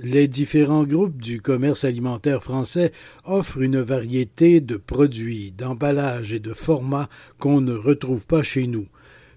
Les différents groupes du commerce alimentaire français offrent une variété de produits, d'emballages et de formats qu'on ne retrouve pas chez nous.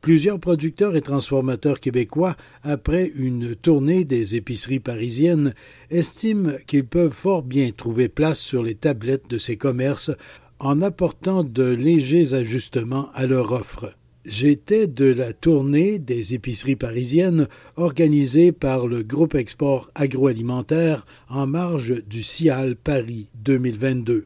Plusieurs producteurs et transformateurs québécois, après une tournée des épiceries parisiennes, estiment qu'ils peuvent fort bien trouver place sur les tablettes de ces commerces en apportant de légers ajustements à leur offre. J'étais de la tournée des épiceries parisiennes organisée par le groupe Export agroalimentaire en marge du CIAL Paris 2022.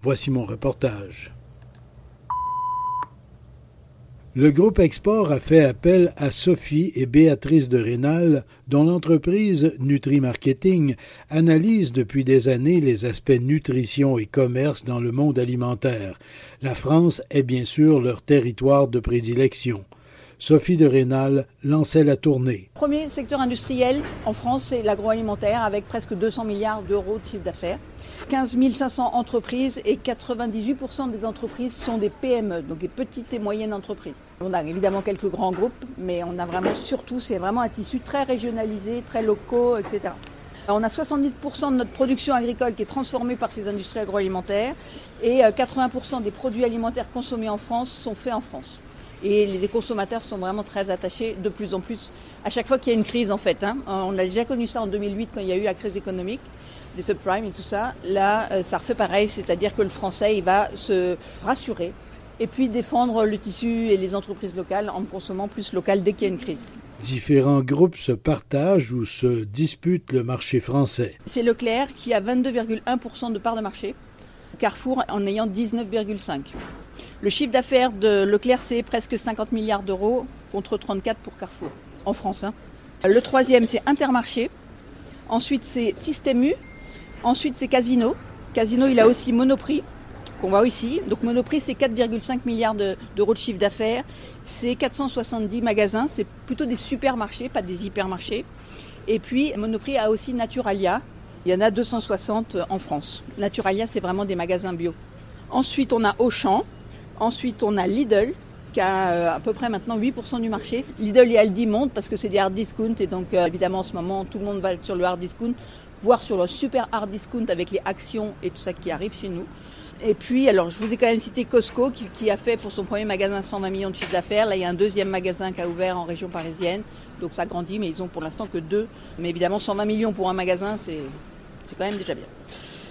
Voici mon reportage. Le groupe Export a fait appel à Sophie et Béatrice de Rénal, dont l'entreprise Nutri-Marketing analyse depuis des années les aspects nutrition et commerce dans le monde alimentaire. La France est bien sûr leur territoire de prédilection. Sophie de Rénal lançait la tournée. Premier secteur industriel en France, c'est l'agroalimentaire avec presque 200 milliards d'euros de chiffre d'affaires. 15 500 entreprises et 98% des entreprises sont des PME, donc des petites et moyennes entreprises. On a évidemment quelques grands groupes, mais on a vraiment surtout, c'est vraiment un tissu très régionalisé, très locaux, etc. On a 70% de notre production agricole qui est transformée par ces industries agroalimentaires et 80% euh, des produits alimentaires consommés en France sont faits en France. Et les consommateurs sont vraiment très attachés de plus en plus à chaque fois qu'il y a une crise en fait. Hein. On a déjà connu ça en 2008 quand il y a eu la crise économique, des subprimes et tout ça. Là, euh, ça refait pareil, c'est-à-dire que le français, il va se rassurer et puis défendre le tissu et les entreprises locales en consommant plus local dès qu'il y a une crise. Différents groupes se partagent ou se disputent le marché français. C'est Leclerc qui a 22,1% de part de marché, Carrefour en ayant 19,5%. Le chiffre d'affaires de Leclerc, c'est presque 50 milliards d'euros contre 34 pour Carrefour, en France. Hein. Le troisième, c'est Intermarché. Ensuite, c'est Système U. Ensuite, c'est Casino. Casino, il a aussi Monoprix, qu'on voit ici. Donc Monoprix, c'est 4,5 milliards d'euros de chiffre d'affaires. C'est 470 magasins. C'est plutôt des supermarchés, pas des hypermarchés. Et puis, Monoprix a aussi Naturalia. Il y en a 260 en France. Naturalia, c'est vraiment des magasins bio. Ensuite, on a Auchan. Ensuite, on a Lidl, qui a euh, à peu près maintenant 8% du marché. Lidl et Aldi montent parce que c'est des hard discount et donc euh, évidemment en ce moment tout le monde va sur le hard discount, voire sur le super hard discount avec les actions et tout ça qui arrive chez nous. Et puis, alors je vous ai quand même cité Costco qui, a fait pour son premier magasin 120 millions de chiffre d'affaires. Là, il y a un deuxième magasin qui a ouvert en région parisienne. Donc ça grandit, mais ils ont pour l'instant que deux. Mais évidemment, 120 millions pour un magasin, c'est quand même déjà bien.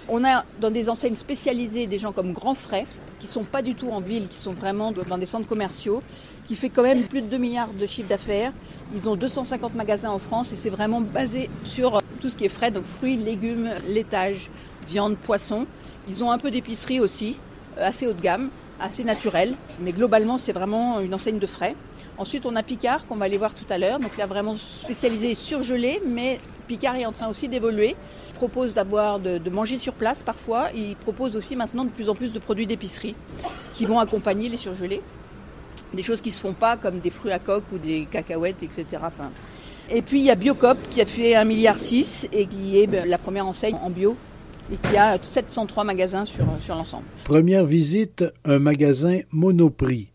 On a dans des enseignes spécialisées des gens comme Grand Frais, qui sont pas du tout en ville, qui sont vraiment dans des centres commerciaux, qui fait quand même plus de 2 milliards de chiffre d'affaires. Ils ont 250 magasins en France et c'est vraiment basé sur tout ce qui est frais, donc fruits, légumes, laitage, viande, poisson. Ils ont un peu d'épicerie aussi, euh, assez haut de gamme, assez naturel, mais globalement c'est vraiment une enseigne de frais. Ensuite on a Picard qu'on va aller voir tout à l'heure, donc là vraiment spécialisé surgelé, mais Picard est en train aussi d'évoluer propose d'avoir de, manger sur place parfois. Il propose aussi maintenant de plus en plus de produits d'épicerie qui vont accompagner les surgelés. Des choses qui ne se font pas comme des fruits à coque ou des cacahuètes, etc. Enfin, et puis il y a Biocop qui a fait 1,6 milliard et qui est ben, la première enseigne en bio et qui a 703 magasins sur, sur l'ensemble. Première visite, un magasin Monoprix.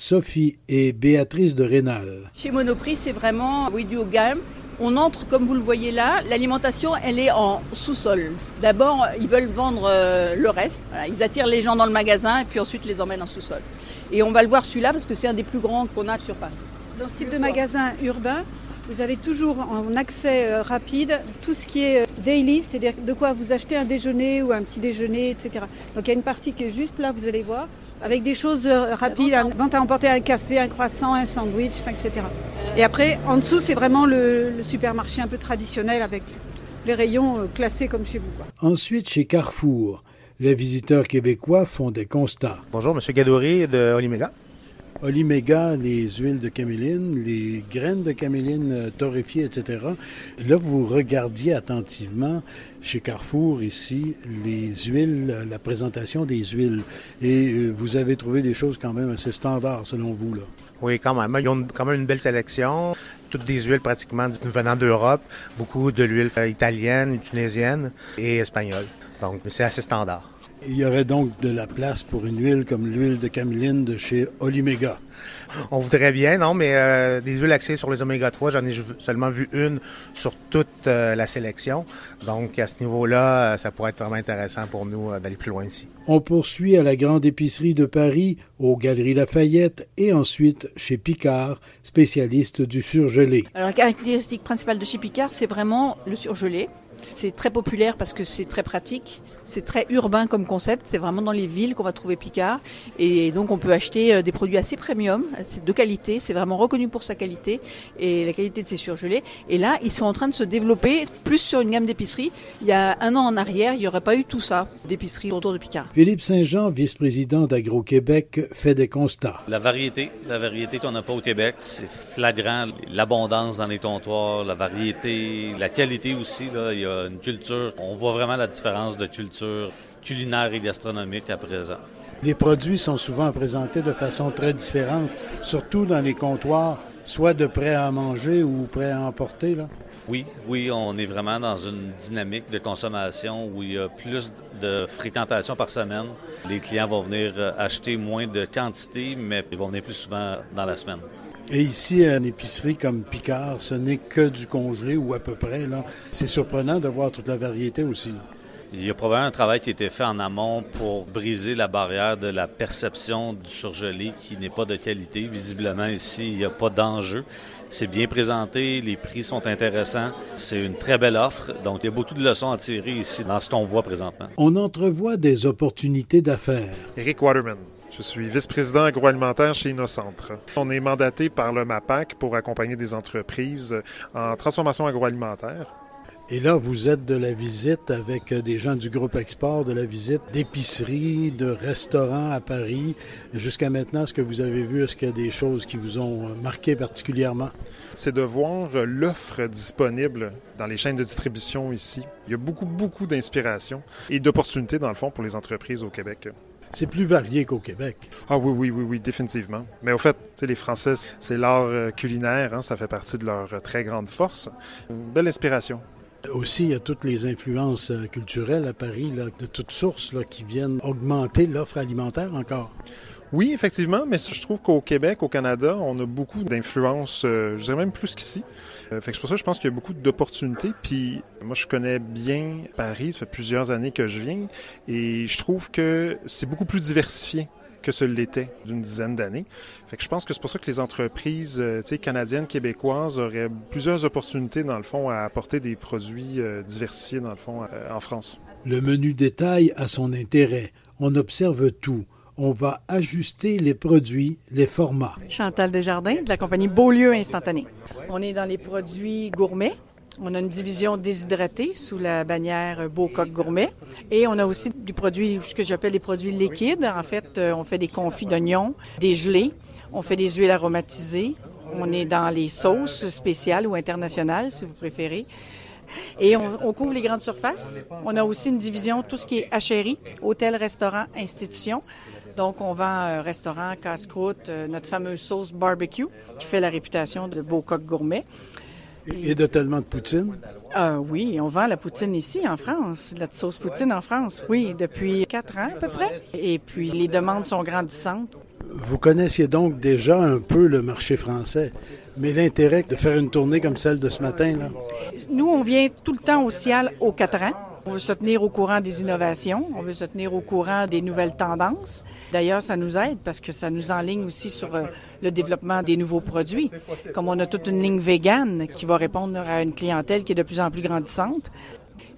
Sophie et Béatrice de Rénal. Chez Monoprix, c'est vraiment oui, du haut gamme. On entre, comme vous le voyez là, l'alimentation, elle est en sous-sol. D'abord, ils veulent vendre euh, le reste. ils attirent les gens dans le magasin et puis ensuite les emmènent en sous-sol. Et on va le voir celui-là parce que c'est un des plus grands qu'on a sur Paris. Dans ce type de magasin urbain, vous avez toujours en accès euh, rapide tout ce qui est euh, daily, c'est-à-dire de quoi vous achetez un déjeuner ou un petit déjeuner, etc. Donc il y a une partie qui est juste là, vous allez voir, avec des choses euh, rapides, vente à emporter un café, un croissant, un sandwich, etc. Et après, en dessous, c'est vraiment le, supermarché un peu traditionnel avec les rayons classés comme chez vous. Ensuite, chez Carrefour, les visiteurs québécois font des constats. Bonjour, M. Gadoré de Olimega. Oliméga, les huiles de caméline, les graines de caméline euh, torréfiées, etc. Là, vous regardiez attentivement chez Carrefour ici les huiles, la présentation des huiles. Et euh, vous avez trouvé des choses quand même assez standards selon vous, là. Oui, quand même. Ils ont quand même une belle sélection. Toutes des huiles pratiquement venant d'Europe. Beaucoup de l'huile italienne, tunisienne et espagnole. Donc, c'est assez standard. Il y aurait donc de la place pour une huile comme l'huile de caméline de chez Oliméga. On voudrait bien, non, mais euh, des huiles axées sur les oméga 3, j'en ai seulement vu une sur toute euh, la sélection. Donc, à ce niveau-là, euh, ça pourrait être vraiment intéressant pour nous d'aller plus loin ici. On poursuit à la grande épicerie de Paris, aux Galeries Lafayette et ensuite chez Picard, spécialiste du surgelé. Alors, la caractéristique principale de chez Picard, c'est vraiment le surgelé. C'est très populaire parce que c'est très pratique. C'est très urbain comme concept. C'est vraiment dans les villes qu'on va trouver Picard. Et donc, on peut acheter euh, des produits assez premium, de qualité. C'est vraiment reconnu pour sa qualité et la qualité de ses surgelés. Et là, ils sont en train de se développer plus sur une gamme d'épiceries. Il y a un an en arrière, il n'y aurait pas eu tout ça d'épiceries autour de Picard. Philippe Saint-Jean, vice-président d'Agro-Québec, fait des constats. La variété, la variété qu'on n'a pas au Québec, c'est flagrant. L'abondance dans les comptoirs, la variété, la qualité aussi. Là, il y a une culture. On voit vraiment la différence de culture culinaire et gastronomique à présent. Les produits sont souvent présentés de façon très différente, surtout dans les comptoirs, soit de prêt à manger ou prêt à emporter. Là. Oui, oui, on est vraiment dans une dynamique de consommation où il y a plus de fréquentation par semaine. Les clients vont venir acheter moins de quantité, mais ils vont venir plus souvent dans la semaine. Et ici, une épicerie comme Picard, ce n'est que du congelé ou à peu près. Là. C'est surprenant de voir toute la variété aussi. Il y a probablement un travail qui a été fait en amont pour briser la barrière de la perception du surgelé qui n'est pas de qualité. Visiblement, ici, il n'y a pas d'enjeu. C'est bien présenté, les prix sont intéressants. C'est une très belle offre. Donc, il y a beaucoup de leçons à tirer ici dans ce qu'on voit présentement. On entrevoit des opportunités d'affaires. Eric Waterman. Je suis vice-président agroalimentaire chez Innocentre. On est mandaté par le MAPAC pour accompagner des entreprises en transformation agroalimentaire. Et là, vous êtes de la visite avec des gens du groupe Export, de la visite d'épiceries, de restaurants à Paris. Jusqu'à maintenant, ce que vous avez vu, est-ce qu'il y a des choses qui vous ont marqué particulièrement? C'est de voir l'offre disponible dans les chaînes de distribution ici. Il y a beaucoup, beaucoup d'inspiration et d'opportunités, dans le fond, pour les entreprises au Québec. C'est plus varié qu'au Québec. Ah oui, oui, oui, oui, définitivement. Mais au fait, les Français, c'est l'art euh, culinaire, hein, ça fait partie de leur euh, très grande force. Une belle inspiration. Aussi, il y a toutes les influences euh, culturelles à Paris, de toutes sources, qui viennent augmenter l'offre alimentaire encore. Oui, effectivement, mais je trouve qu'au Québec, au Canada, on a beaucoup d'influences, je dirais même plus qu'ici. Euh, c'est pour ça que je pense qu'il y a beaucoup d'opportunités. Puis moi, je connais bien Paris, ça fait plusieurs années que je viens, et je trouve que c'est beaucoup plus diversifié que ce l'était d'une dizaine d'années. Fait que je pense que c'est pour ça que les entreprises euh, canadiennes, québécoises auraient plusieurs opportunités, dans le fond, à apporter des produits euh, diversifiés, dans le fond, en France. Le menu détail a son intérêt. On observe tout on va ajuster les produits, les formats. Chantal Desjardins de la compagnie Beaulieu Instantané. On est dans les produits gourmets. On a une division déshydratée sous la bannière Beaucoq Gourmet. Et on a aussi des produits, ce que j'appelle les produits liquides. En fait, euh, on fait des confits d'oignons, des gelées, on fait des huiles aromatisées. On est dans les sauces spéciales ou internationales, si vous préférez. Et on, couvre les grandes surfaces. On a aussi une division, tout ce qui est hachérie, hôtel, restaurant, institution. Donc, on vend un restaurant, casse-croûte, euh, notre fameuse sauce barbecue, qui fait la réputation de beau coq gourmet. Et de tellement de poutine? Euh, oui, on vend la poutine ici en France, la sauce poutine en France, oui, depuis quatre ans à peu près. Et puis les demandes sont grandissantes. Vous connaissiez donc déjà un peu le marché français, mais l'intérêt de faire une tournée comme celle de ce matin, là? Nous, on vient tout le temps au Ciel aux quatre ans. On veut se tenir au courant des innovations, on veut se tenir au courant des nouvelles tendances. D'ailleurs, ça nous aide parce que ça nous enligne aussi sur euh, le développement des nouveaux produits. Comme on a toute une ligne végane qui va répondre à une clientèle qui est de plus en plus grandissante,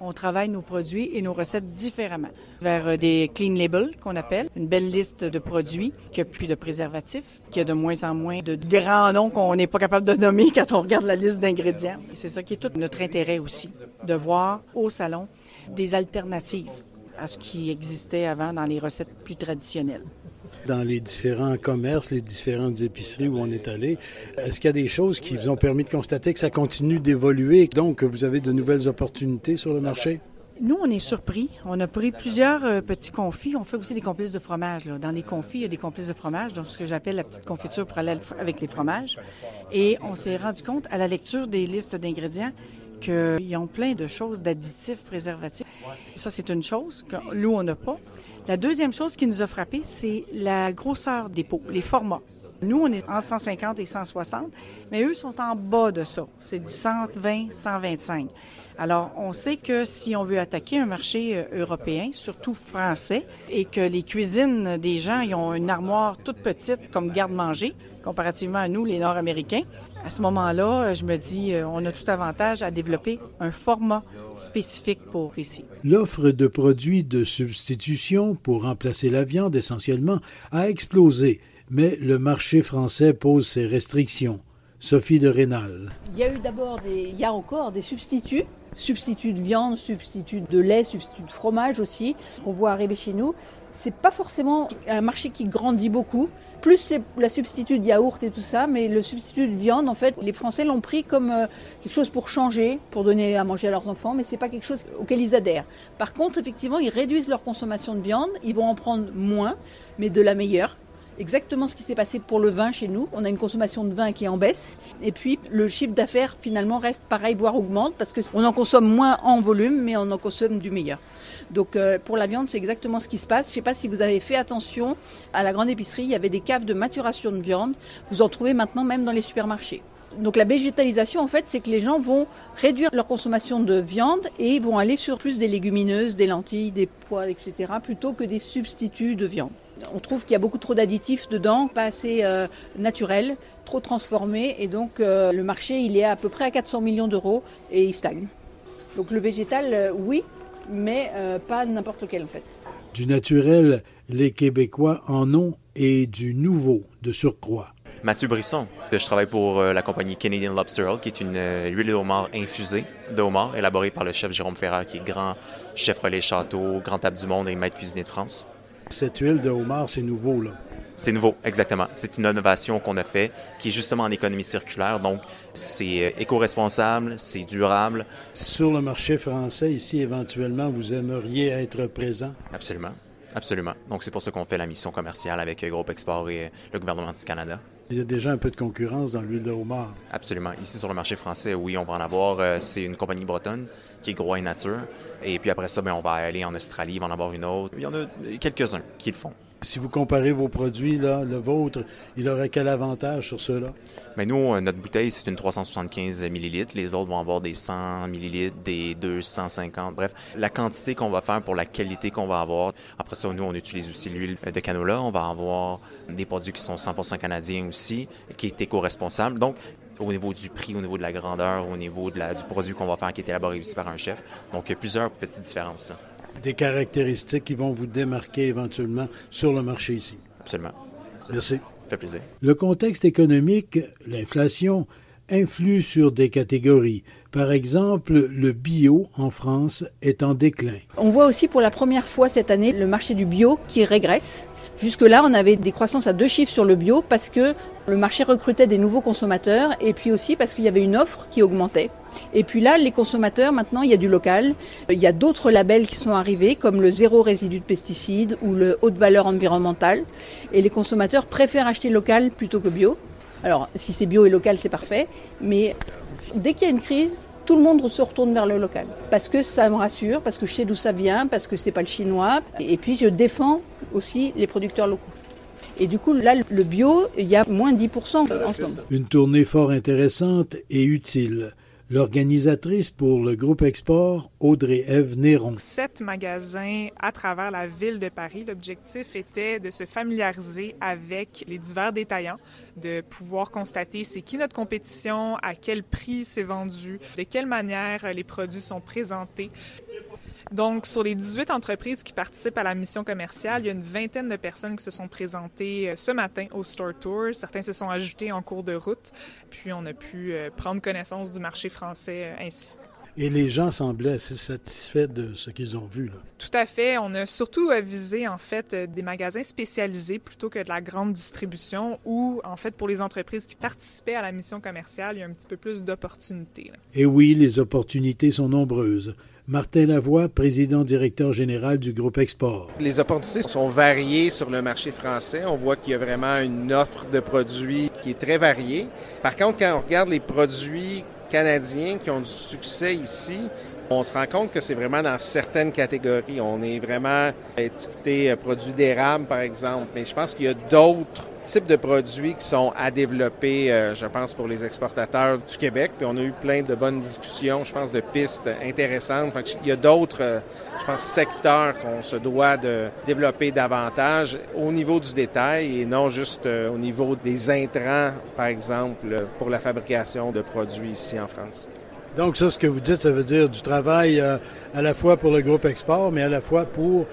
on travaille nos produits et nos recettes différemment vers euh, des clean labels qu'on appelle, une belle liste de produits qui a plus de préservatifs, qui a de moins en moins de grands noms qu'on n'est pas capable de nommer quand on regarde la liste d'ingrédients. C'est ça qui est tout notre intérêt aussi, de voir au salon des alternatives à ce qui existait avant dans les recettes plus traditionnelles. dans les différents commerces, les différentes épiceries où on est allé. Est-ce qu'il y a des choses qui vous ont permis de constater que ça continue d'évoluer, donc que vous avez de nouvelles opportunités sur le marché? Nous, on est surpris. On a pris plusieurs euh, petits confits. On fait aussi des complices de fromage. Dans les confits, il y a des complices de fromage, donc ce que j'appelle la petite confiture pour aller avec les fromages. Et on s'est rendu compte à la lecture des listes d'ingrédients qu'ils ont plein de choses, d'additifs, préservatifs. Ça, c'est une chose que nous, on n'a pas. La deuxième chose qui nous a frappé, c'est la grosseur des pots, les formats. Nous, on est en 150 et 160, mais eux sont en bas de ça. C'est du 120, 125. Alors, on sait que si on veut attaquer un marché euh, européen, surtout français, et que les cuisines des gens ils ont une armoire toute petite comme garde-manger, comparativement à nous, les Nord-Américains, à ce moment-là, euh, je me dis, euh, on a tout avantage à développer un format spécifique pour ici. L'offre de produits de substitution pour remplacer la viande essentiellement a explosé, mais le marché français pose ses restrictions. Sophie de Rénal. Il y a eu d'abord des, il y a encore des substituts substitut de viande, substitut de lait, substitut de fromage aussi, qu'on voit arriver chez nous. C'est pas forcément un marché qui grandit beaucoup, plus la substitut de yaourt et tout ça, mais le substitut de viande, en fait, les Français l'ont pris comme euh, quelque chose pour changer, pour donner à manger à leurs enfants, mais c'est pas quelque chose auquel ils adhèrent. Par contre, effectivement, ils réduisent leur consommation de viande, ils vont en prendre moins, mais de la meilleure exactement ce qui s'est passé pour le vin chez nous. On a une consommation de vin qui est en baisse. Et puis, le chiffre d'affaires, finalement, reste pareil, voire augmente, parce qu'on en consomme moins en volume, mais on en consomme du meilleur. Donc, euh, pour la viande, c'est exactement ce qui se passe. Je ne sais pas si vous avez fait attention, à la grande épicerie, il y avait des caves de maturation de viande. Vous en trouvez maintenant même dans les supermarchés. Donc la végétalisation, en fait, c'est que les gens vont réduire leur consommation de viande et vont aller sur plus des légumineuses, des lentilles, des pois, etc., plutôt que des substituts de viande. On trouve qu'il y a beaucoup trop d'additifs dedans, pas assez euh, naturels, trop transformés, et donc euh, le marché il est à peu près à 400 millions d'euros et il stagne. Donc le végétal, euh, oui, mais pas n'importe lequel en fait. Du naturel, les Québécois en ont et du nouveau de surcroît. Mathieu Brisson. Je travaille pour la compagnie Canadian Lobster Oil, qui est une huile de homard infusée de homard, élaborée par le chef Jérôme Ferrer, qui est grand chef relais château, grand table du monde et maître cuisinier de France. Cette huile de homard, c'est nouveau, là. C'est nouveau, exactement. C'est une innovation qu'on a fait qui est justement en économie circulaire. Donc, c'est euh, éco-responsable, c'est durable. Sur le marché français, ici, éventuellement, vous aimeriez être présent? Absolument. Absolument. Donc, c'est pour ça qu'on fait la mission commerciale avec Groupe Export et euh, le gouvernement du Canada. Il y a déjà un peu de concurrence dans l'huile de homard. Absolument. Ici, sur le marché français, oui, on va en avoir. Euh, c'est une compagnie bretonne qui est Gros et Nature. Et puis après ça, bien, on va aller en Australie, il va en avoir une autre. Il y en a quelques-uns qui le font. Si vous comparez vos produits, là, le vôtre, il aurait quel avantage sur ceux-là? Mais nous, euh, notre bouteille, c'est une 375 millilitres. Les autres vont avoir des 100 millilitres, des 250. Bref, la quantité qu'on va faire pour la qualité qu'on va avoir. Après ça, nous, on utilise aussi l'huile de canola. On va avoir des produits qui sont 100% canadiens aussi, qui est éco-responsable. Donc, au niveau du prix, au niveau de la grandeur, au niveau de la, du produit qu'on va faire qui est élaboré aussi par un chef. Donc, plusieurs petites différences. Là. Des caractéristiques qui vont vous démarquer éventuellement sur le marché ici. Absolument. Merci. Ça fait plaisir. Le contexte économique, l'inflation, influe sur des catégories. Par exemple, le bio en France est en déclin. On voit aussi pour la première fois cette année le marché du bio qui régresse. Jusque-là, on avait des croissances à deux chiffres sur le bio parce que le marché recrutait des nouveaux consommateurs et puis aussi parce qu'il y avait une offre qui augmentait. Et puis là, les consommateurs, maintenant, il y a du local. Il y a d'autres labels qui sont arrivés, comme le zéro résidu de pesticides ou le haute valeur environnementale. Et les consommateurs préfèrent acheter local plutôt que bio. Alors, si c'est bio et local, c'est parfait. Mais dès qu'il y a une crise, tout le monde se retourne vers le local. Parce que ça me rassure, parce que je sais d'où ça vient, parce que c'est pas le chinois. Et puis je défends aussi les producteurs locaux. Et du coup, là, le bio, il y a moins de 10% en ce moment. Une tournée fort intéressante et utile l'organisatrice pour le groupe Export, Audrey Eve Néron. Sept magasins à travers la ville de Paris. L'objectif était de se familiariser avec les divers détaillants, de pouvoir constater c'est qui notre compétition, à quel prix c'est vendu, de quelle manière les produits sont présentés. Donc, sur les 18 entreprises qui participent à la mission commerciale, il y a une vingtaine de personnes qui se sont présentées euh, ce matin au Store Tour. Certains se sont ajoutés en cours de route, puis on a pu euh, prendre connaissance du marché français euh, ainsi. Et les gens semblaient assez satisfaits de ce qu'ils ont vu. Là. Tout à fait. On a surtout visé en fait des magasins spécialisés plutôt que de la grande distribution où en fait pour les entreprises qui participaient à la mission commerciale, il y a un petit peu plus d'opportunités. Et oui, les opportunités sont nombreuses. Martin Lavoie, président directeur général du groupe Export. Les opportunités sont variées sur le marché français. On voit qu'il y a vraiment une offre de produits qui est très variée. Par contre, quand on regarde les produits canadiens qui ont du succès ici, on se rend compte que c'est vraiment dans certaines catégories. On est vraiment étiqueté euh, produits d'érable, par exemple. Mais je pense qu'il y a d'autres types de produits qui sont à développer, euh, je pense, pour les exportateurs du Québec. Puis on a eu plein de bonnes discussions, je pense, de pistes intéressantes. il y a d'autres, euh, je pense, secteurs qu'on se doit de développer davantage au niveau du détail et non juste au niveau des intrants, par exemple, pour la fabrication de produits ici en France. Donc ça, ce que vous dites, ça veut dire du travail euh, à la fois pour le groupe Export, mais à la fois pour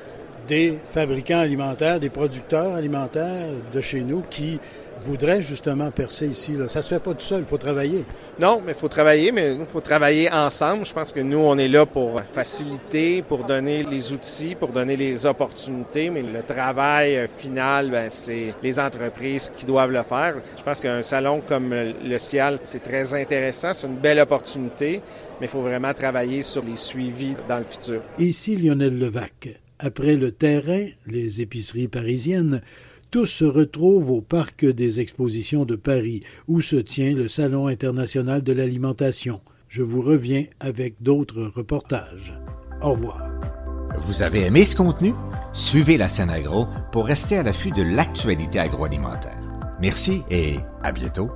des fabricants alimentaires, des producteurs alimentaires de chez nous qui voudrait justement percer ici. Là. Ça se fait pas tout seul, il faut travailler. Non, mais il faut travailler, mais il faut travailler ensemble. Je pense que nous, on est là pour faciliter, pour donner les outils, pour donner les opportunités, mais le travail euh, final, ben, c'est les entreprises qui doivent le faire. Je pense qu'un salon comme le CIAL, c'est très intéressant, c'est une belle opportunité, mais il faut vraiment travailler sur les suivis dans le futur. Ici Lionel Levac. Après le terrain, les épiceries parisiennes, tous se retrouvent au Parc des Expositions de Paris, où se tient le Salon international de l'alimentation. Je vous reviens avec d'autres reportages. Au revoir. Vous avez aimé ce contenu? Suivez la scène agro pour rester à l'affût de l'actualité agroalimentaire. Merci et à bientôt.